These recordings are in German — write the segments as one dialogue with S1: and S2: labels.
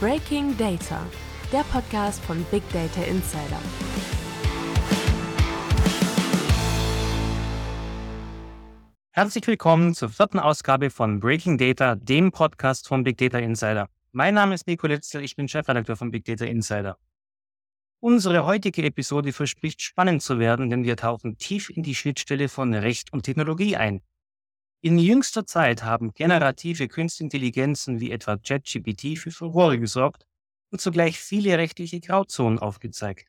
S1: Breaking Data, der Podcast von Big Data Insider.
S2: Herzlich willkommen zur vierten Ausgabe von Breaking Data, dem Podcast von Big Data Insider. Mein Name ist Nico Litzel, ich bin Chefredakteur von Big Data Insider. Unsere heutige Episode verspricht spannend zu werden, denn wir tauchen tief in die Schnittstelle von Recht und Technologie ein. In jüngster Zeit haben generative Kunstintelligenzen wie etwa ChatGPT für Furore gesorgt und zugleich viele rechtliche Grauzonen aufgezeigt.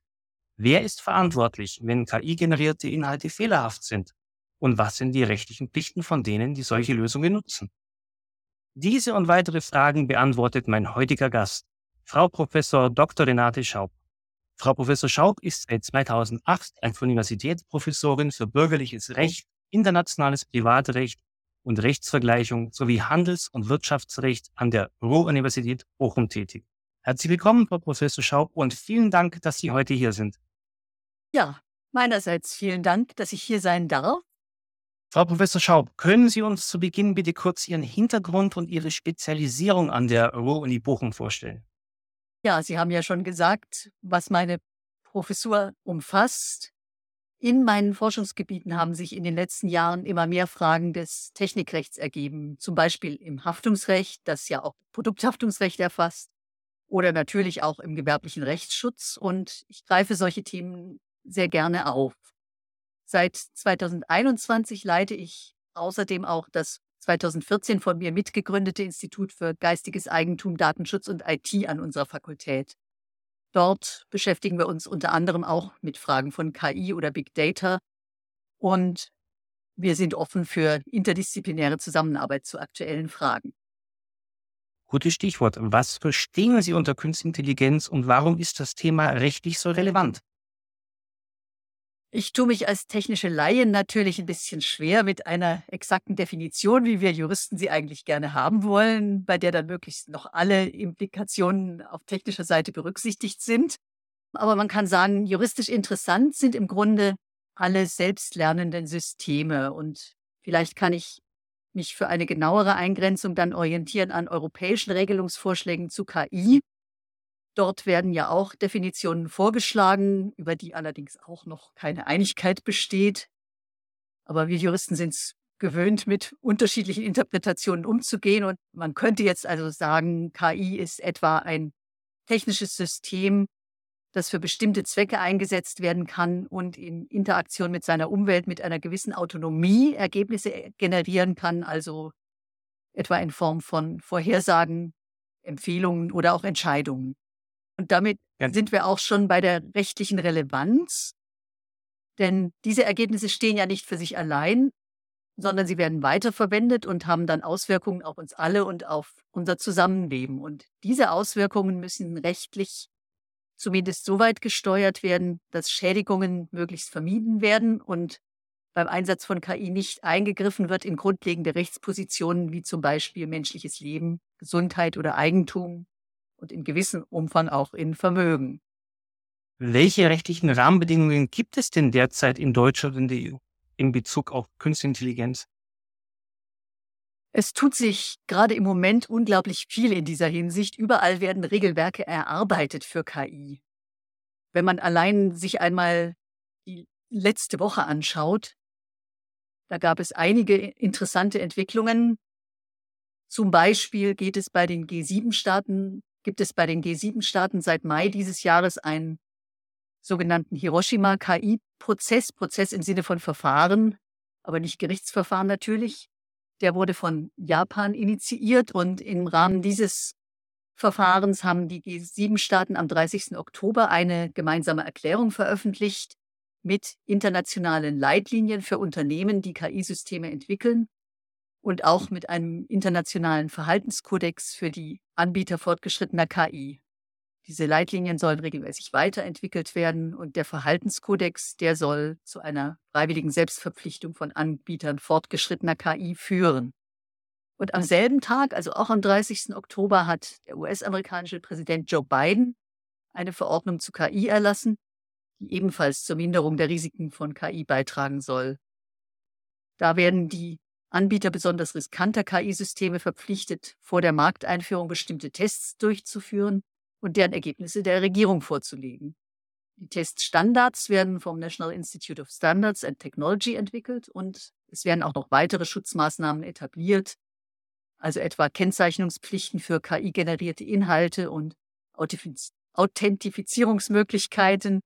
S2: Wer ist verantwortlich, wenn KI-generierte Inhalte fehlerhaft sind? Und was sind die rechtlichen Pflichten von denen, die solche Lösungen nutzen? Diese und weitere Fragen beantwortet mein heutiger Gast, Frau Professor Dr. Renate Schaub. Frau Professor Schaub ist seit 2008 als Universitätsprofessorin für bürgerliches Recht, internationales Privatrecht und Rechtsvergleichung sowie Handels- und Wirtschaftsrecht an der Ruhr-Universität Bochum tätig. Herzlich willkommen, Frau Professor Schaub, und vielen Dank, dass Sie heute hier sind.
S3: Ja, meinerseits vielen Dank, dass ich hier sein darf.
S2: Frau Professor Schaub, können Sie uns zu Beginn bitte kurz Ihren Hintergrund und Ihre Spezialisierung an der Ruhr-Uni Bochum vorstellen?
S3: Ja, Sie haben ja schon gesagt, was meine Professur umfasst. In meinen Forschungsgebieten haben sich in den letzten Jahren immer mehr Fragen des Technikrechts ergeben, zum Beispiel im Haftungsrecht, das ja auch Produkthaftungsrecht erfasst, oder natürlich auch im gewerblichen Rechtsschutz. Und ich greife solche Themen sehr gerne auf. Seit 2021 leite ich außerdem auch das 2014 von mir mitgegründete Institut für geistiges Eigentum, Datenschutz und IT an unserer Fakultät. Dort beschäftigen wir uns unter anderem auch mit Fragen von KI oder Big Data und wir sind offen für interdisziplinäre Zusammenarbeit zu aktuellen Fragen.
S2: Gutes Stichwort. Was verstehen Sie unter Künstliche Intelligenz und warum ist das Thema rechtlich so relevant?
S3: Ich tue mich als technische Laie natürlich ein bisschen schwer mit einer exakten Definition, wie wir Juristen sie eigentlich gerne haben wollen, bei der dann möglichst noch alle Implikationen auf technischer Seite berücksichtigt sind. Aber man kann sagen, juristisch interessant sind im Grunde alle selbstlernenden Systeme. Und vielleicht kann ich mich für eine genauere Eingrenzung dann orientieren an europäischen Regelungsvorschlägen zu KI, Dort werden ja auch Definitionen vorgeschlagen, über die allerdings auch noch keine Einigkeit besteht. Aber wir Juristen sind es gewöhnt, mit unterschiedlichen Interpretationen umzugehen. Und man könnte jetzt also sagen, KI ist etwa ein technisches System, das für bestimmte Zwecke eingesetzt werden kann und in Interaktion mit seiner Umwelt mit einer gewissen Autonomie Ergebnisse äh, generieren kann, also etwa in Form von Vorhersagen, Empfehlungen oder auch Entscheidungen. Und damit ja. sind wir auch schon bei der rechtlichen Relevanz. Denn diese Ergebnisse stehen ja nicht für sich allein, sondern sie werden weiterverwendet und haben dann Auswirkungen auf uns alle und auf unser Zusammenleben. Und diese Auswirkungen müssen rechtlich zumindest so weit gesteuert werden, dass Schädigungen möglichst vermieden werden und beim Einsatz von KI nicht eingegriffen wird in grundlegende Rechtspositionen wie zum Beispiel menschliches Leben, Gesundheit oder Eigentum und in gewissem Umfang auch in Vermögen.
S2: Welche rechtlichen Rahmenbedingungen gibt es denn derzeit in Deutschland und der EU in Bezug auf Künstliche Intelligenz?
S3: Es tut sich gerade im Moment unglaublich viel in dieser Hinsicht. Überall werden Regelwerke erarbeitet für KI. Wenn man allein sich einmal die letzte Woche anschaut, da gab es einige interessante Entwicklungen. Zum Beispiel geht es bei den G7-Staaten gibt es bei den G7-Staaten seit Mai dieses Jahres einen sogenannten Hiroshima-KI-Prozess, Prozess im Sinne von Verfahren, aber nicht Gerichtsverfahren natürlich. Der wurde von Japan initiiert und im Rahmen dieses Verfahrens haben die G7-Staaten am 30. Oktober eine gemeinsame Erklärung veröffentlicht mit internationalen Leitlinien für Unternehmen, die KI-Systeme entwickeln und auch mit einem internationalen Verhaltenskodex für die Anbieter fortgeschrittener KI. Diese Leitlinien sollen regelmäßig weiterentwickelt werden und der Verhaltenskodex, der soll zu einer freiwilligen Selbstverpflichtung von Anbietern fortgeschrittener KI führen. Und am selben Tag, also auch am 30. Oktober, hat der US-amerikanische Präsident Joe Biden eine Verordnung zu KI erlassen, die ebenfalls zur Minderung der Risiken von KI beitragen soll. Da werden die Anbieter besonders riskanter KI-Systeme verpflichtet, vor der Markteinführung bestimmte Tests durchzuführen und deren Ergebnisse der Regierung vorzulegen. Die Teststandards werden vom National Institute of Standards and Technology entwickelt und es werden auch noch weitere Schutzmaßnahmen etabliert, also etwa Kennzeichnungspflichten für KI-generierte Inhalte und Authentifizierungsmöglichkeiten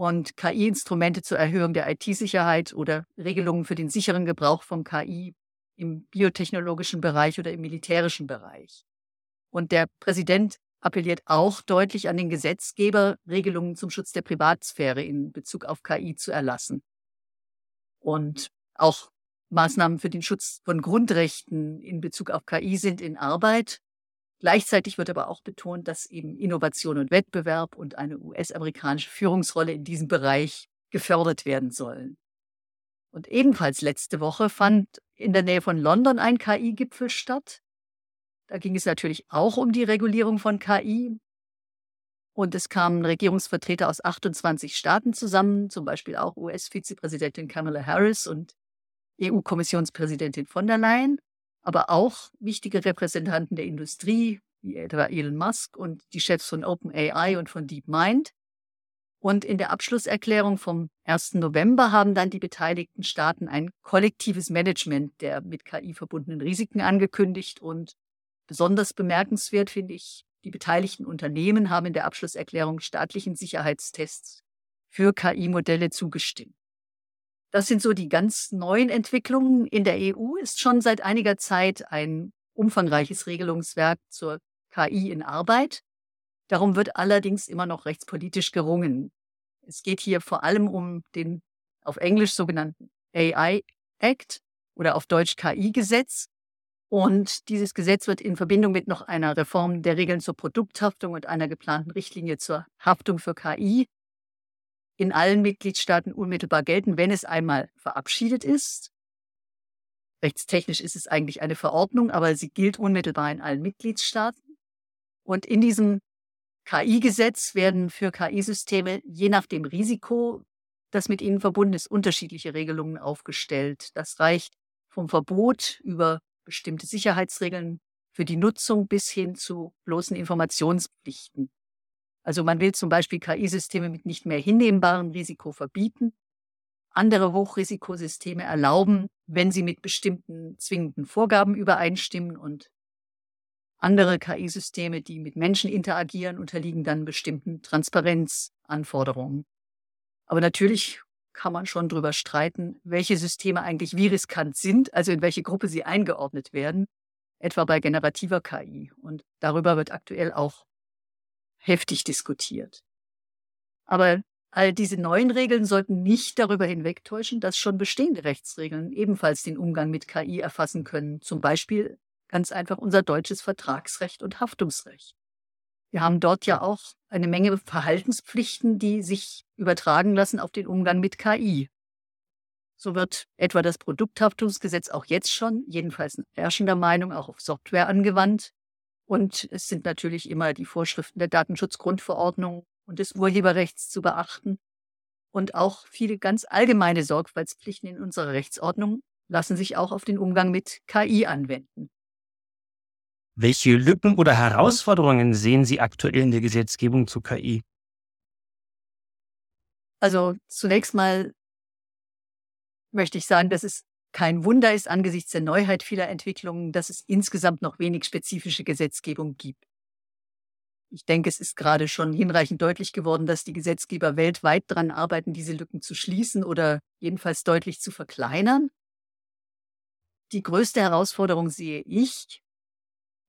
S3: und KI-Instrumente zur Erhöhung der IT-Sicherheit oder Regelungen für den sicheren Gebrauch von KI im biotechnologischen Bereich oder im militärischen Bereich. Und der Präsident appelliert auch deutlich an den Gesetzgeber, Regelungen zum Schutz der Privatsphäre in Bezug auf KI zu erlassen. Und auch Maßnahmen für den Schutz von Grundrechten in Bezug auf KI sind in Arbeit. Gleichzeitig wird aber auch betont, dass eben Innovation und Wettbewerb und eine US-amerikanische Führungsrolle in diesem Bereich gefördert werden sollen. Und ebenfalls letzte Woche fand in der Nähe von London ein KI-Gipfel statt. Da ging es natürlich auch um die Regulierung von KI. Und es kamen Regierungsvertreter aus 28 Staaten zusammen, zum Beispiel auch US-Vizepräsidentin Kamala Harris und EU-Kommissionspräsidentin von der Leyen, aber auch wichtige Repräsentanten der Industrie, wie etwa Elon Musk und die Chefs von OpenAI und von DeepMind. Und in der Abschlusserklärung vom 1. November haben dann die beteiligten Staaten ein kollektives Management der mit KI verbundenen Risiken angekündigt und Besonders bemerkenswert finde ich, die beteiligten Unternehmen haben in der Abschlusserklärung staatlichen Sicherheitstests für KI-Modelle zugestimmt. Das sind so die ganz neuen Entwicklungen. In der EU ist schon seit einiger Zeit ein umfangreiches Regelungswerk zur KI in Arbeit. Darum wird allerdings immer noch rechtspolitisch gerungen. Es geht hier vor allem um den auf Englisch sogenannten AI Act oder auf Deutsch KI-Gesetz. Und dieses Gesetz wird in Verbindung mit noch einer Reform der Regeln zur Produkthaftung und einer geplanten Richtlinie zur Haftung für KI in allen Mitgliedstaaten unmittelbar gelten, wenn es einmal verabschiedet ist. Rechtstechnisch ist es eigentlich eine Verordnung, aber sie gilt unmittelbar in allen Mitgliedstaaten. Und in diesem KI-Gesetz werden für KI-Systeme je nach dem Risiko, das mit ihnen verbunden ist, unterschiedliche Regelungen aufgestellt. Das reicht vom Verbot über bestimmte Sicherheitsregeln für die Nutzung bis hin zu bloßen Informationspflichten. Also man will zum Beispiel KI-Systeme mit nicht mehr hinnehmbarem Risiko verbieten, andere Hochrisikosysteme erlauben, wenn sie mit bestimmten zwingenden Vorgaben übereinstimmen und andere KI-Systeme, die mit Menschen interagieren, unterliegen dann bestimmten Transparenzanforderungen. Aber natürlich kann man schon drüber streiten, welche Systeme eigentlich wie riskant sind, also in welche Gruppe sie eingeordnet werden, etwa bei generativer KI. Und darüber wird aktuell auch heftig diskutiert. Aber all diese neuen Regeln sollten nicht darüber hinwegtäuschen, dass schon bestehende Rechtsregeln ebenfalls den Umgang mit KI erfassen können, zum Beispiel ganz einfach unser deutsches Vertragsrecht und Haftungsrecht. Wir haben dort ja auch eine Menge Verhaltenspflichten, die sich übertragen lassen auf den Umgang mit KI. So wird etwa das Produkthaftungsgesetz auch jetzt schon, jedenfalls herrschender Meinung, auch auf Software angewandt. Und es sind natürlich immer die Vorschriften der Datenschutzgrundverordnung und des Urheberrechts zu beachten. Und auch viele ganz allgemeine Sorgfaltspflichten in unserer Rechtsordnung lassen sich auch auf den Umgang mit KI anwenden.
S2: Welche Lücken oder Herausforderungen sehen Sie aktuell in der Gesetzgebung zu KI?
S3: Also zunächst mal möchte ich sagen, dass es kein Wunder ist angesichts der Neuheit vieler Entwicklungen, dass es insgesamt noch wenig spezifische Gesetzgebung gibt. Ich denke, es ist gerade schon hinreichend deutlich geworden, dass die Gesetzgeber weltweit daran arbeiten, diese Lücken zu schließen oder jedenfalls deutlich zu verkleinern. Die größte Herausforderung sehe ich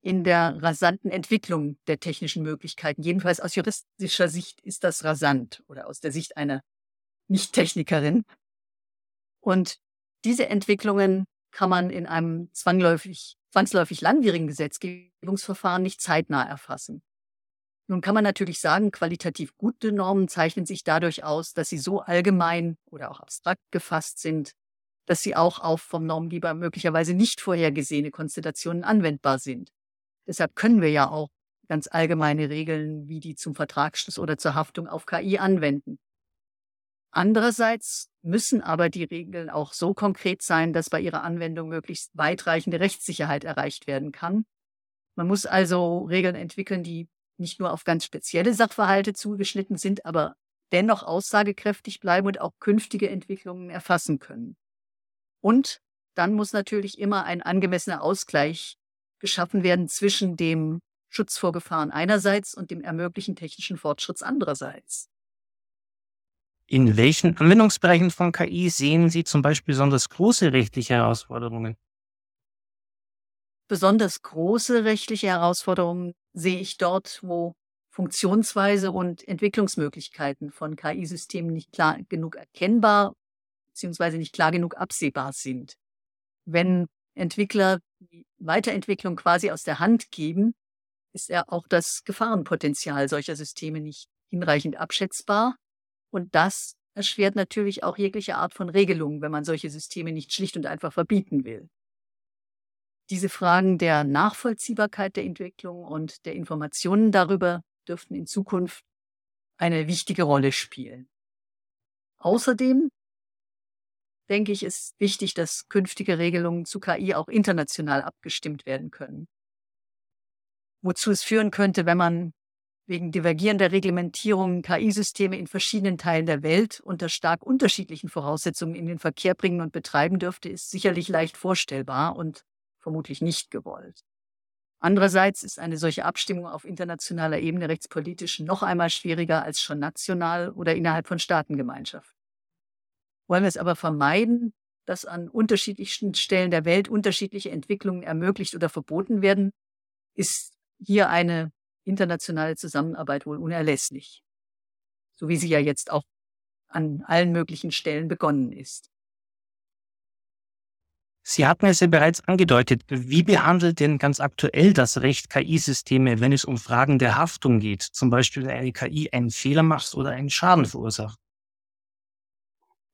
S3: in der rasanten Entwicklung der technischen Möglichkeiten. Jedenfalls aus juristischer Sicht ist das rasant oder aus der Sicht einer Nicht-Technikerin. Und diese Entwicklungen kann man in einem zwangläufig, zwangsläufig langwierigen Gesetzgebungsverfahren nicht zeitnah erfassen. Nun kann man natürlich sagen, qualitativ gute Normen zeichnen sich dadurch aus, dass sie so allgemein oder auch abstrakt gefasst sind, dass sie auch auf vom Normgeber möglicherweise nicht vorhergesehene Konstellationen anwendbar sind. Deshalb können wir ja auch ganz allgemeine Regeln wie die zum Vertragsschluss oder zur Haftung auf KI anwenden. Andererseits müssen aber die Regeln auch so konkret sein, dass bei ihrer Anwendung möglichst weitreichende Rechtssicherheit erreicht werden kann. Man muss also Regeln entwickeln, die nicht nur auf ganz spezielle Sachverhalte zugeschnitten sind, aber dennoch aussagekräftig bleiben und auch künftige Entwicklungen erfassen können. Und dann muss natürlich immer ein angemessener Ausgleich geschaffen werden zwischen dem Schutz vor Gefahren einerseits und dem Ermöglichen technischen Fortschritts andererseits.
S2: In welchen Anwendungsbereichen von KI sehen Sie zum Beispiel besonders große rechtliche Herausforderungen?
S3: Besonders große rechtliche Herausforderungen sehe ich dort, wo Funktionsweise und Entwicklungsmöglichkeiten von KI-Systemen nicht klar genug erkennbar bzw. nicht klar genug absehbar sind. Wenn Entwickler die Weiterentwicklung quasi aus der Hand geben, ist ja auch das Gefahrenpotenzial solcher Systeme nicht hinreichend abschätzbar. Und das erschwert natürlich auch jegliche Art von Regelung, wenn man solche Systeme nicht schlicht und einfach verbieten will. Diese Fragen der Nachvollziehbarkeit der Entwicklung und der Informationen darüber dürften in Zukunft eine wichtige Rolle spielen. Außerdem denke ich, ist wichtig, dass künftige Regelungen zu KI auch international abgestimmt werden können. Wozu es führen könnte, wenn man wegen divergierender Reglementierungen KI-Systeme in verschiedenen Teilen der Welt unter stark unterschiedlichen Voraussetzungen in den Verkehr bringen und betreiben dürfte, ist sicherlich leicht vorstellbar und vermutlich nicht gewollt. Andererseits ist eine solche Abstimmung auf internationaler Ebene rechtspolitisch noch einmal schwieriger als schon national oder innerhalb von Staatengemeinschaften. Wollen wir es aber vermeiden, dass an unterschiedlichsten Stellen der Welt unterschiedliche Entwicklungen ermöglicht oder verboten werden, ist hier eine internationale Zusammenarbeit wohl unerlässlich. So wie sie ja jetzt auch an allen möglichen Stellen begonnen ist.
S2: Sie hatten es ja bereits angedeutet. Wie behandelt denn ganz aktuell das Recht KI-Systeme, wenn es um Fragen der Haftung geht? Zum Beispiel, wenn eine KI einen Fehler macht oder einen Schaden verursacht?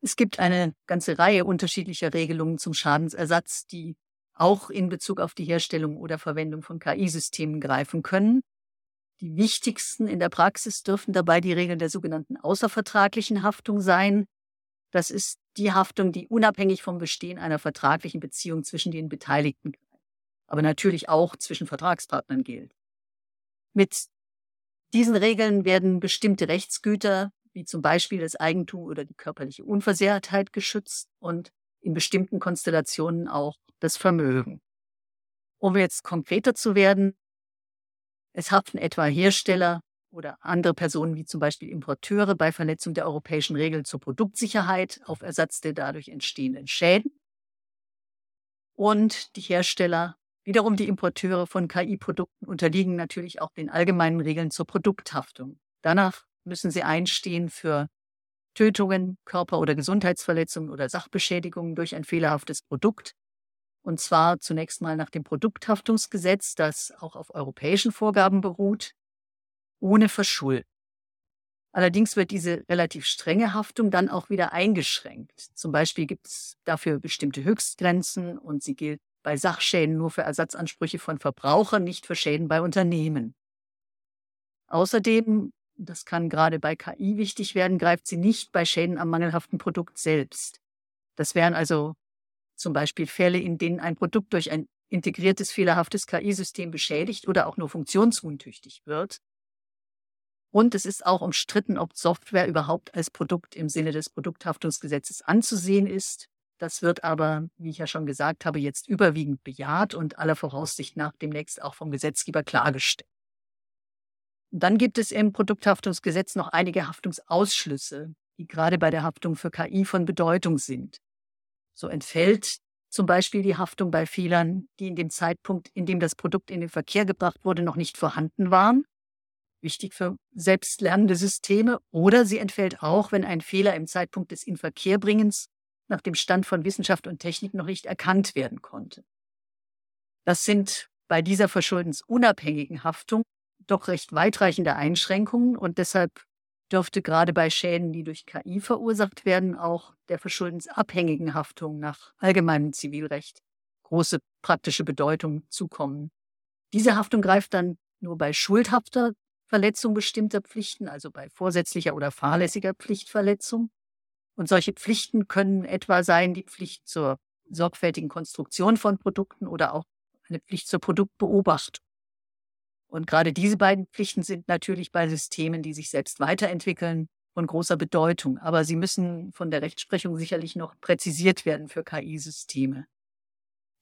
S3: Es gibt eine ganze Reihe unterschiedlicher Regelungen zum Schadensersatz, die auch in Bezug auf die Herstellung oder Verwendung von KI-Systemen greifen können. Die wichtigsten in der Praxis dürfen dabei die Regeln der sogenannten außervertraglichen Haftung sein. Das ist die Haftung, die unabhängig vom Bestehen einer vertraglichen Beziehung zwischen den Beteiligten, aber natürlich auch zwischen Vertragspartnern gilt. Mit diesen Regeln werden bestimmte Rechtsgüter, wie zum Beispiel das Eigentum oder die körperliche Unversehrtheit, geschützt und in bestimmten Konstellationen auch das Vermögen. Um jetzt konkreter zu werden, es haften etwa Hersteller oder andere Personen wie zum Beispiel Importeure bei Verletzung der europäischen Regeln zur Produktsicherheit auf Ersatz der dadurch entstehenden Schäden. Und die Hersteller, wiederum die Importeure von KI-Produkten, unterliegen natürlich auch den allgemeinen Regeln zur Produkthaftung. Danach müssen sie einstehen für Tötungen, Körper- oder Gesundheitsverletzungen oder Sachbeschädigungen durch ein fehlerhaftes Produkt. Und zwar zunächst mal nach dem Produkthaftungsgesetz, das auch auf europäischen Vorgaben beruht ohne Verschulden. Allerdings wird diese relativ strenge Haftung dann auch wieder eingeschränkt. Zum Beispiel gibt es dafür bestimmte Höchstgrenzen und sie gilt bei Sachschäden nur für Ersatzansprüche von Verbrauchern, nicht für Schäden bei Unternehmen. Außerdem, das kann gerade bei KI wichtig werden, greift sie nicht bei Schäden am mangelhaften Produkt selbst. Das wären also zum Beispiel Fälle, in denen ein Produkt durch ein integriertes fehlerhaftes KI-System beschädigt oder auch nur funktionsuntüchtig wird. Und es ist auch umstritten, ob Software überhaupt als Produkt im Sinne des Produkthaftungsgesetzes anzusehen ist. Das wird aber, wie ich ja schon gesagt habe, jetzt überwiegend bejaht und aller Voraussicht nach demnächst auch vom Gesetzgeber klargestellt. Dann gibt es im Produkthaftungsgesetz noch einige Haftungsausschlüsse, die gerade bei der Haftung für KI von Bedeutung sind. So entfällt zum Beispiel die Haftung bei Fehlern, die in dem Zeitpunkt, in dem das Produkt in den Verkehr gebracht wurde, noch nicht vorhanden waren wichtig für selbstlernende Systeme, oder sie entfällt auch, wenn ein Fehler im Zeitpunkt des Inverkehrbringens nach dem Stand von Wissenschaft und Technik noch nicht erkannt werden konnte. Das sind bei dieser verschuldensunabhängigen Haftung doch recht weitreichende Einschränkungen und deshalb dürfte gerade bei Schäden, die durch KI verursacht werden, auch der verschuldensabhängigen Haftung nach allgemeinem Zivilrecht große praktische Bedeutung zukommen. Diese Haftung greift dann nur bei schuldhafter Verletzung bestimmter Pflichten, also bei vorsätzlicher oder fahrlässiger Pflichtverletzung. Und solche Pflichten können etwa sein die Pflicht zur sorgfältigen Konstruktion von Produkten oder auch eine Pflicht zur Produktbeobachtung. Und gerade diese beiden Pflichten sind natürlich bei Systemen, die sich selbst weiterentwickeln, von großer Bedeutung. Aber sie müssen von der Rechtsprechung sicherlich noch präzisiert werden für KI-Systeme.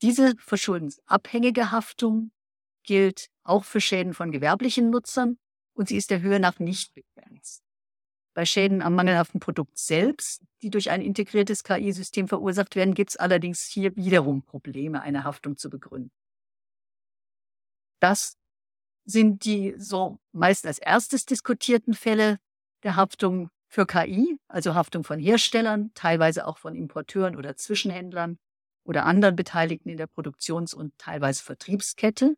S3: Diese verschuldensabhängige Haftung gilt auch für Schäden von gewerblichen Nutzern und sie ist der Höhe nach nicht begrenzt. Bei Schäden am mangelhaften Produkt selbst, die durch ein integriertes KI-System verursacht werden, gibt es allerdings hier wiederum Probleme, eine Haftung zu begründen. Das sind die so meist als erstes diskutierten Fälle der Haftung für KI, also Haftung von Herstellern, teilweise auch von Importeuren oder Zwischenhändlern oder anderen Beteiligten in der Produktions- und teilweise Vertriebskette.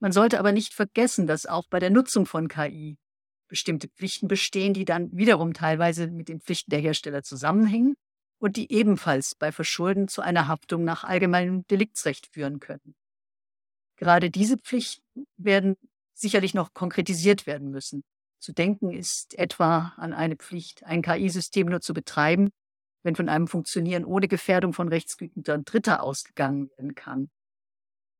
S3: Man sollte aber nicht vergessen, dass auch bei der Nutzung von KI bestimmte Pflichten bestehen, die dann wiederum teilweise mit den Pflichten der Hersteller zusammenhängen und die ebenfalls bei Verschulden zu einer Haftung nach allgemeinem Deliktsrecht führen können. Gerade diese Pflichten werden sicherlich noch konkretisiert werden müssen. Zu denken ist etwa an eine Pflicht, ein KI-System nur zu betreiben, wenn von einem Funktionieren ohne Gefährdung von Rechtsgütern Dritter ausgegangen werden kann.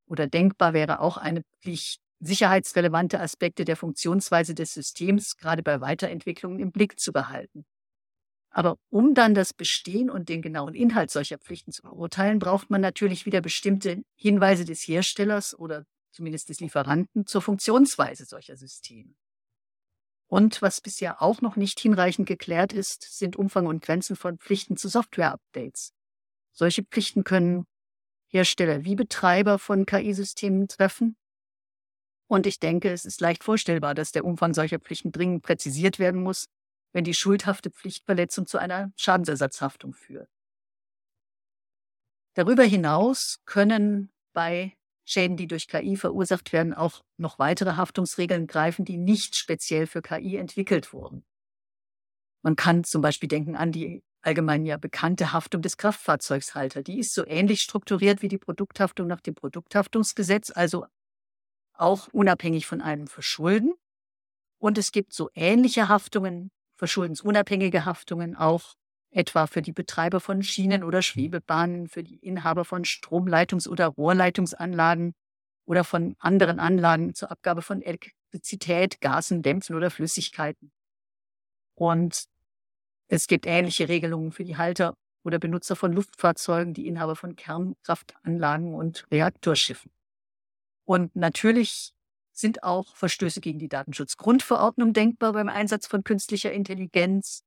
S3: Oder denkbar wäre auch eine Pflicht, sicherheitsrelevante Aspekte der Funktionsweise des Systems gerade bei Weiterentwicklungen im Blick zu behalten. Aber um dann das Bestehen und den genauen Inhalt solcher Pflichten zu beurteilen, braucht man natürlich wieder bestimmte Hinweise des Herstellers oder zumindest des Lieferanten zur Funktionsweise solcher Systeme. Und was bisher auch noch nicht hinreichend geklärt ist, sind Umfang und Grenzen von Pflichten zu Software-Updates. Solche Pflichten können Hersteller wie Betreiber von KI-Systemen treffen und ich denke, es ist leicht vorstellbar, dass der Umfang solcher Pflichten dringend präzisiert werden muss, wenn die schuldhafte Pflichtverletzung zu einer Schadensersatzhaftung führt. Darüber hinaus können bei Schäden, die durch KI verursacht werden, auch noch weitere Haftungsregeln greifen, die nicht speziell für KI entwickelt wurden. Man kann zum Beispiel denken an die allgemein ja bekannte Haftung des Kraftfahrzeugshalter. Die ist so ähnlich strukturiert wie die Produkthaftung nach dem Produkthaftungsgesetz, also auch unabhängig von einem Verschulden. Und es gibt so ähnliche Haftungen, verschuldensunabhängige Haftungen auch etwa für die Betreiber von Schienen oder Schwebebahnen, für die Inhaber von Stromleitungs- oder Rohrleitungsanlagen oder von anderen Anlagen zur Abgabe von Elektrizität, Gasen, Dämpfen oder Flüssigkeiten. Und es gibt ähnliche Regelungen für die Halter oder Benutzer von Luftfahrzeugen, die Inhaber von Kernkraftanlagen und Reaktorschiffen. Und natürlich sind auch Verstöße gegen die Datenschutzgrundverordnung denkbar beim Einsatz von künstlicher Intelligenz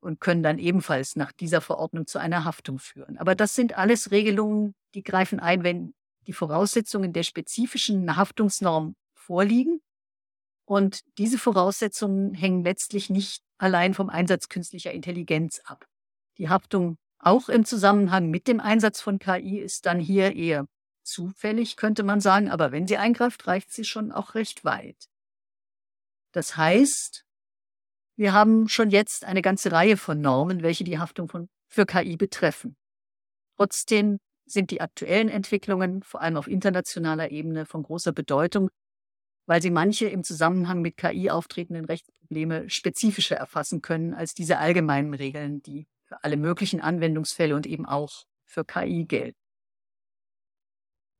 S3: und können dann ebenfalls nach dieser Verordnung zu einer Haftung führen. Aber das sind alles Regelungen, die greifen ein, wenn die Voraussetzungen der spezifischen Haftungsnorm vorliegen. Und diese Voraussetzungen hängen letztlich nicht allein vom Einsatz künstlicher Intelligenz ab. Die Haftung auch im Zusammenhang mit dem Einsatz von KI ist dann hier eher zufällig, könnte man sagen, aber wenn sie eingreift, reicht sie schon auch recht weit. Das heißt, wir haben schon jetzt eine ganze Reihe von Normen, welche die Haftung von, für KI betreffen. Trotzdem sind die aktuellen Entwicklungen, vor allem auf internationaler Ebene, von großer Bedeutung, weil sie manche im Zusammenhang mit KI auftretenden Rechtsprobleme spezifischer erfassen können als diese allgemeinen Regeln, die für alle möglichen Anwendungsfälle und eben auch für KI gelten.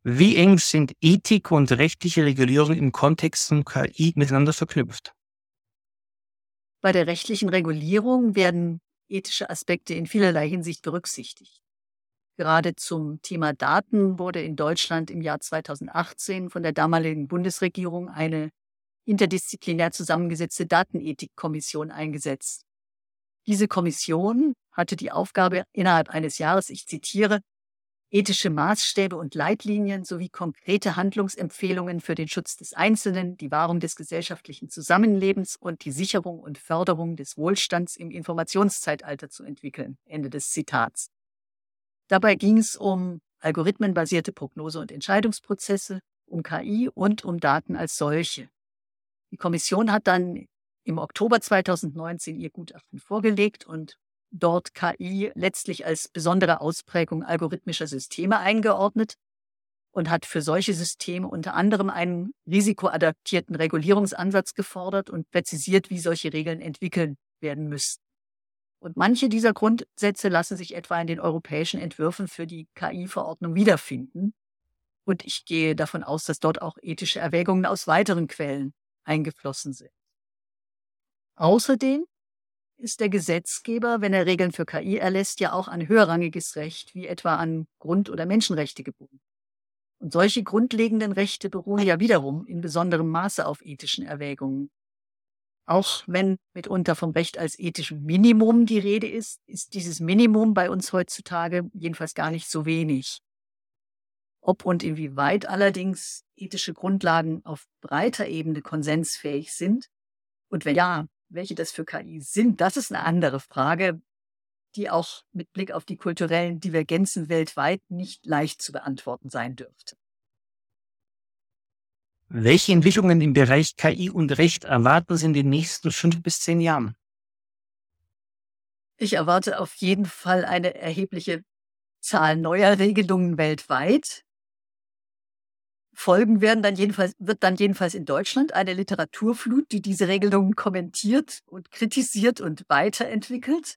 S2: Wie eng sind Ethik und rechtliche Regulierung im Kontext von KI miteinander verknüpft?
S3: Bei der rechtlichen Regulierung werden ethische Aspekte in vielerlei Hinsicht berücksichtigt. Gerade zum Thema Daten wurde in Deutschland im Jahr 2018 von der damaligen Bundesregierung eine interdisziplinär zusammengesetzte Datenethikkommission eingesetzt. Diese Kommission hatte die Aufgabe, innerhalb eines Jahres, ich zitiere, ethische Maßstäbe und Leitlinien sowie konkrete Handlungsempfehlungen für den Schutz des Einzelnen, die Wahrung des gesellschaftlichen Zusammenlebens und die Sicherung und Förderung des Wohlstands im Informationszeitalter zu entwickeln. Ende des Zitats. Dabei ging es um algorithmenbasierte Prognose- und Entscheidungsprozesse, um KI und um Daten als solche. Die Kommission hat dann im Oktober 2019 ihr Gutachten vorgelegt und dort KI letztlich als besondere Ausprägung algorithmischer Systeme eingeordnet und hat für solche Systeme unter anderem einen risikoadaptierten Regulierungsansatz gefordert und präzisiert, wie solche Regeln entwickelt werden müssten. Und manche dieser Grundsätze lassen sich etwa in den europäischen Entwürfen für die KI-Verordnung wiederfinden. Und ich gehe davon aus, dass dort auch ethische Erwägungen aus weiteren Quellen eingeflossen sind. Außerdem ist der Gesetzgeber, wenn er Regeln für KI erlässt, ja auch an höherrangiges Recht, wie etwa an Grund- oder Menschenrechte gebunden. Und solche grundlegenden Rechte beruhen ja wiederum in besonderem Maße auf ethischen Erwägungen. Auch wenn mitunter vom Recht als ethischem Minimum die Rede ist, ist dieses Minimum bei uns heutzutage jedenfalls gar nicht so wenig. Ob und inwieweit allerdings ethische Grundlagen auf breiter Ebene konsensfähig sind und wenn ja, welche das für KI sind, das ist eine andere Frage, die auch mit Blick auf die kulturellen Divergenzen weltweit nicht leicht zu beantworten sein dürfte.
S2: Welche Entwicklungen im Bereich KI und Recht erwarten Sie in den nächsten fünf bis zehn Jahren?
S3: Ich erwarte auf jeden Fall eine erhebliche Zahl neuer Regelungen weltweit, Folgen werden dann jedenfalls, wird dann jedenfalls in Deutschland eine Literaturflut, die diese Regelungen kommentiert und kritisiert und weiterentwickelt.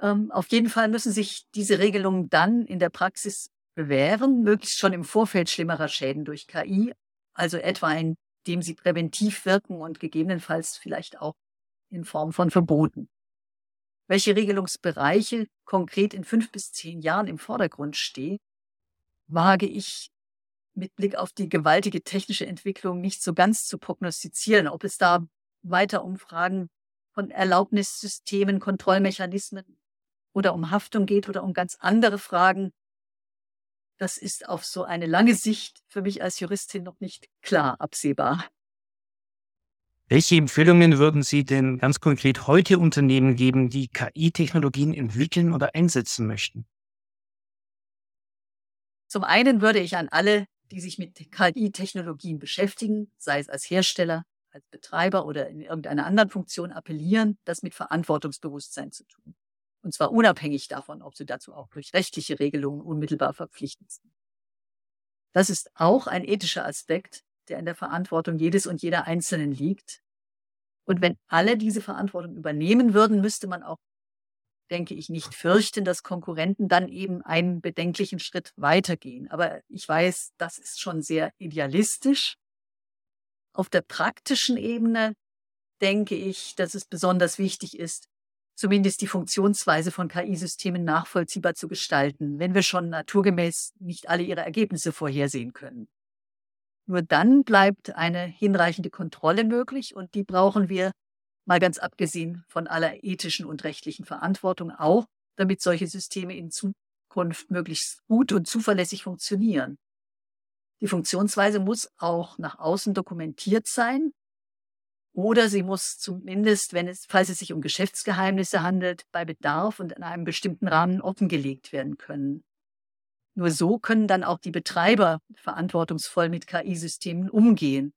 S3: Ähm, auf jeden Fall müssen sich diese Regelungen dann in der Praxis bewähren, möglichst schon im Vorfeld schlimmerer Schäden durch KI, also etwa indem sie präventiv wirken und gegebenenfalls vielleicht auch in Form von Verboten. Welche Regelungsbereiche konkret in fünf bis zehn Jahren im Vordergrund stehen, wage ich mit Blick auf die gewaltige technische Entwicklung nicht so ganz zu prognostizieren, ob es da weiter um Fragen von Erlaubnissystemen, Kontrollmechanismen oder um Haftung geht oder um ganz andere Fragen. Das ist auf so eine lange Sicht für mich als Juristin noch nicht klar absehbar.
S2: Welche Empfehlungen würden Sie denn ganz konkret heute Unternehmen geben, die KI-Technologien entwickeln oder einsetzen möchten?
S3: Zum einen würde ich an alle die sich mit KI-Technologien beschäftigen, sei es als Hersteller, als Betreiber oder in irgendeiner anderen Funktion appellieren, das mit Verantwortungsbewusstsein zu tun. Und zwar unabhängig davon, ob sie dazu auch durch rechtliche Regelungen unmittelbar verpflichtet sind. Das ist auch ein ethischer Aspekt, der in der Verantwortung jedes und jeder Einzelnen liegt. Und wenn alle diese Verantwortung übernehmen würden, müsste man auch denke ich, nicht fürchten, dass Konkurrenten dann eben einen bedenklichen Schritt weitergehen. Aber ich weiß, das ist schon sehr idealistisch. Auf der praktischen Ebene denke ich, dass es besonders wichtig ist, zumindest die Funktionsweise von KI-Systemen nachvollziehbar zu gestalten, wenn wir schon naturgemäß nicht alle ihre Ergebnisse vorhersehen können. Nur dann bleibt eine hinreichende Kontrolle möglich und die brauchen wir mal ganz abgesehen von aller ethischen und rechtlichen Verantwortung auch, damit solche Systeme in Zukunft möglichst gut und zuverlässig funktionieren. Die Funktionsweise muss auch nach außen dokumentiert sein oder sie muss zumindest, wenn es, falls es sich um Geschäftsgeheimnisse handelt, bei Bedarf und in einem bestimmten Rahmen offengelegt werden können. Nur so können dann auch die Betreiber verantwortungsvoll mit KI-Systemen umgehen.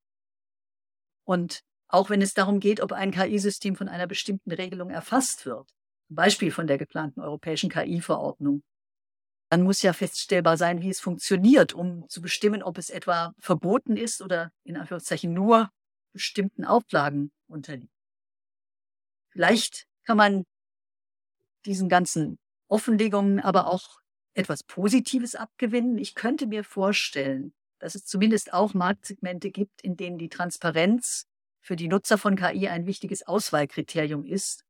S3: Und auch wenn es darum geht, ob ein KI-System von einer bestimmten Regelung erfasst wird, zum Beispiel von der geplanten europäischen KI-Verordnung. Dann muss ja feststellbar sein, wie es funktioniert, um zu bestimmen, ob es etwa verboten ist oder in Anführungszeichen nur bestimmten Auflagen unterliegt. Vielleicht kann man diesen ganzen Offenlegungen aber auch etwas Positives abgewinnen. Ich könnte mir vorstellen, dass es zumindest auch Marktsegmente gibt, in denen die Transparenz für die Nutzer von KI ein wichtiges Auswahlkriterium ist,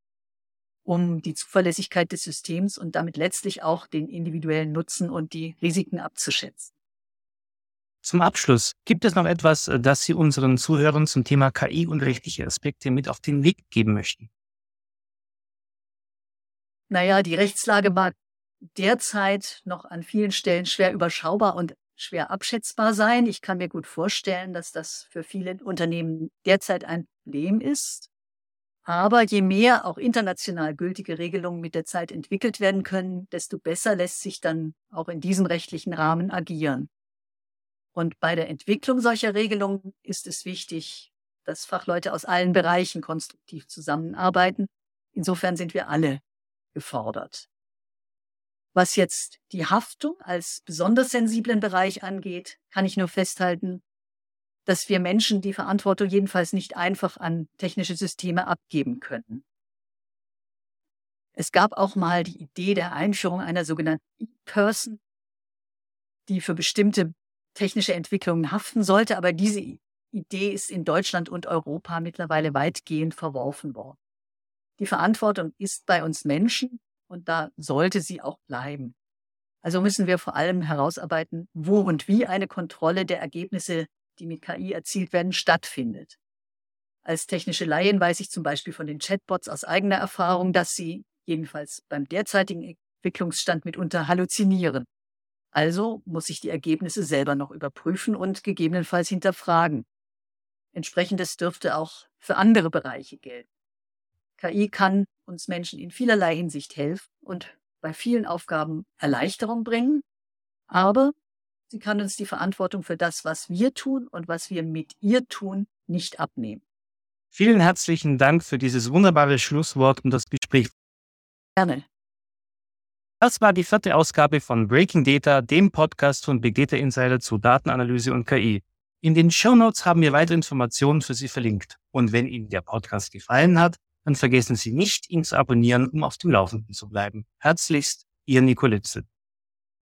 S3: um die Zuverlässigkeit des Systems und damit letztlich auch den individuellen Nutzen und die Risiken abzuschätzen.
S2: Zum Abschluss, gibt es noch etwas, äh, das Sie unseren Zuhörern zum Thema KI und rechtliche Aspekte mit auf den Weg geben möchten?
S3: Naja, die Rechtslage mag derzeit noch an vielen Stellen schwer überschaubar und schwer abschätzbar sein. Ich kann mir gut vorstellen, dass das für viele Unternehmen derzeit ein Problem ist. Aber je mehr auch international gültige Regelungen mit der Zeit entwickelt werden können, desto besser lässt sich dann auch in diesem rechtlichen Rahmen agieren. Und bei der Entwicklung solcher Regelungen ist es wichtig, dass Fachleute aus allen Bereichen konstruktiv zusammenarbeiten. Insofern sind wir alle gefordert. Was jetzt die Haftung als besonders sensiblen Bereich angeht, kann ich nur festhalten, dass wir Menschen die Verantwortung jedenfalls nicht einfach an technische Systeme abgeben können. Es gab auch mal die Idee der Einführung einer sogenannten E-Person, die für bestimmte technische Entwicklungen haften sollte, aber diese Idee ist in Deutschland und Europa mittlerweile weitgehend verworfen worden. Die Verantwortung ist bei uns Menschen und da sollte sie auch bleiben. Also müssen wir vor allem herausarbeiten, wo und wie eine Kontrolle der Ergebnisse, die mit KI erzielt werden, stattfindet. Als technische Laien weiß ich zum Beispiel von den Chatbots aus eigener Erfahrung, dass sie jedenfalls beim derzeitigen Entwicklungsstand mitunter halluzinieren. Also muss ich die Ergebnisse selber noch überprüfen und gegebenenfalls hinterfragen. Entsprechendes dürfte auch für andere Bereiche gelten. KI kann uns Menschen in vielerlei Hinsicht helfen und bei vielen Aufgaben Erleichterung bringen, aber sie kann uns die Verantwortung für das, was wir tun und was wir mit ihr tun, nicht abnehmen.
S2: Vielen herzlichen Dank für dieses wunderbare Schlusswort und das Gespräch.
S3: Gerne.
S2: Das war die vierte Ausgabe von Breaking Data, dem Podcast von Big Data Insider zu Datenanalyse und KI. In den Show Notes haben wir weitere Informationen für Sie verlinkt. Und wenn Ihnen der Podcast gefallen hat, dann vergessen Sie nicht, ihn zu abonnieren, um auf dem Laufenden zu bleiben. Herzlichst, Ihr Nico Litzel.